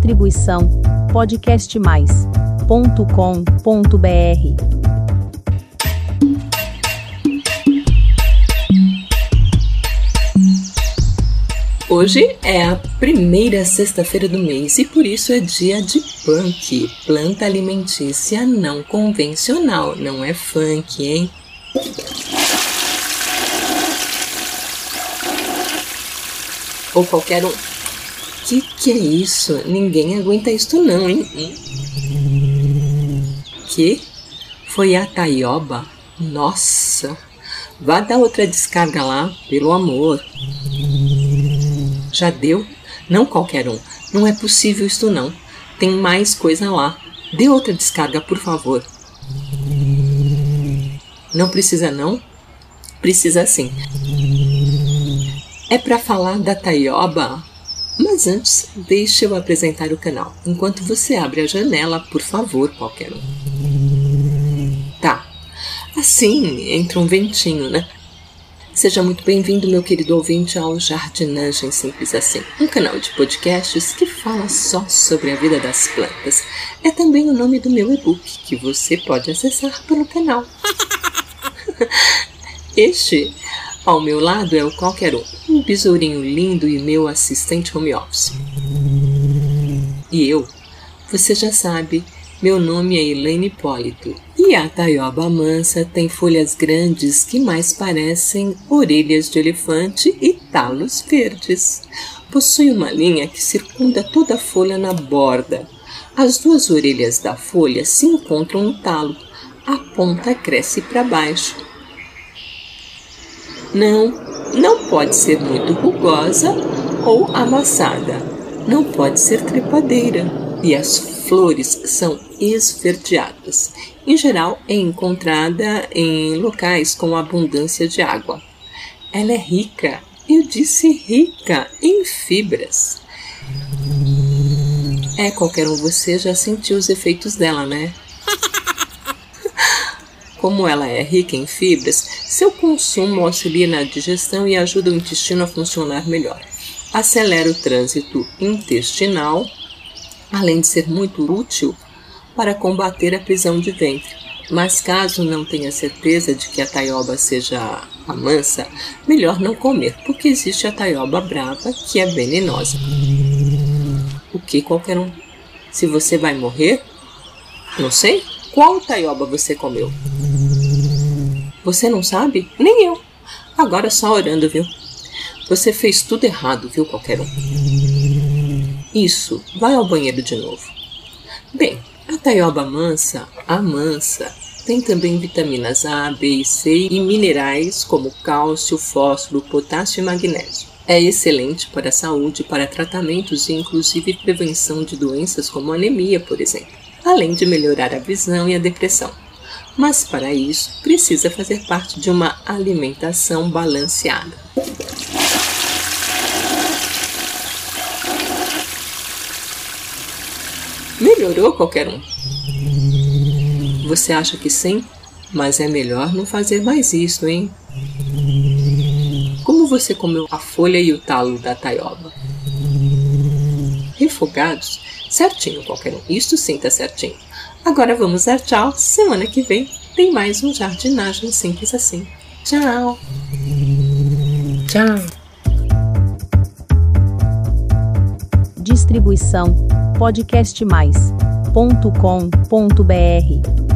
Distribuição podcastmais.com.br. Hoje é a primeira sexta-feira do mês e por isso é dia de punk, planta alimentícia não convencional, não é funk, hein? Ou qualquer um. Que que é isso? Ninguém aguenta isto não, hein? Que? Foi a Taioba? Nossa! Vá dar outra descarga lá, pelo amor. Já deu? Não qualquer um. Não é possível isto não. Tem mais coisa lá. Dê outra descarga, por favor. Não precisa não? Precisa sim. É para falar da Taioba? Mas antes, deixe eu apresentar o canal. Enquanto você abre a janela, por favor, qualquer um. Tá. Assim entra um ventinho, né? Seja muito bem-vindo, meu querido ouvinte, ao Jardinagem Simples Assim, um canal de podcasts que fala só sobre a vida das plantas. É também o nome do meu e-book, que você pode acessar pelo canal. este, ao meu lado, é o Qualquer Um, um besourinho lindo e meu assistente home office. E eu, você já sabe, meu nome é Elaine Hipólito e a taioba mansa tem folhas grandes que mais parecem orelhas de elefante e talos verdes. Possui uma linha que circunda toda a folha na borda. As duas orelhas da folha se encontram no talo. A ponta cresce para baixo. Não, não pode ser muito rugosa ou amassada. Não pode ser trepadeira. E as flores são esverdeadas. Em geral, é encontrada em locais com abundância de água. Ela é rica, eu disse rica, em fibras. É, qualquer um você já sentiu os efeitos dela, né? Como ela é rica em fibras, seu consumo auxilia na digestão e ajuda o intestino a funcionar melhor. Acelera o trânsito intestinal além de ser muito útil para combater a prisão de ventre. Mas caso não tenha certeza de que a taioba seja a mansa, melhor não comer, porque existe a taioba brava que é venenosa. O que qualquer um? Se você vai morrer? Não sei. Qual taioba você comeu? Você não sabe? Nem eu. Agora só orando, viu? Você fez tudo errado, viu, qualquer um? Isso, vai ao banheiro de novo. Bem, a taioba mansa, a mansa, tem também vitaminas A, B e C e minerais como cálcio, fósforo, potássio e magnésio. É excelente para a saúde, para tratamentos e inclusive prevenção de doenças como anemia, por exemplo, além de melhorar a visão e a depressão. Mas para isso, precisa fazer parte de uma alimentação balanceada. Melhorou qualquer um? Você acha que sim? Mas é melhor não fazer mais isso, hein? Como você comeu a folha e o talo da taioba? Refogados? Certinho, qualquer um. Isto sim tá certinho. Agora vamos dar tchau. Semana que vem tem mais um jardinagem simples assim. Tchau. Tchau. Distribuição podcastmais.com.br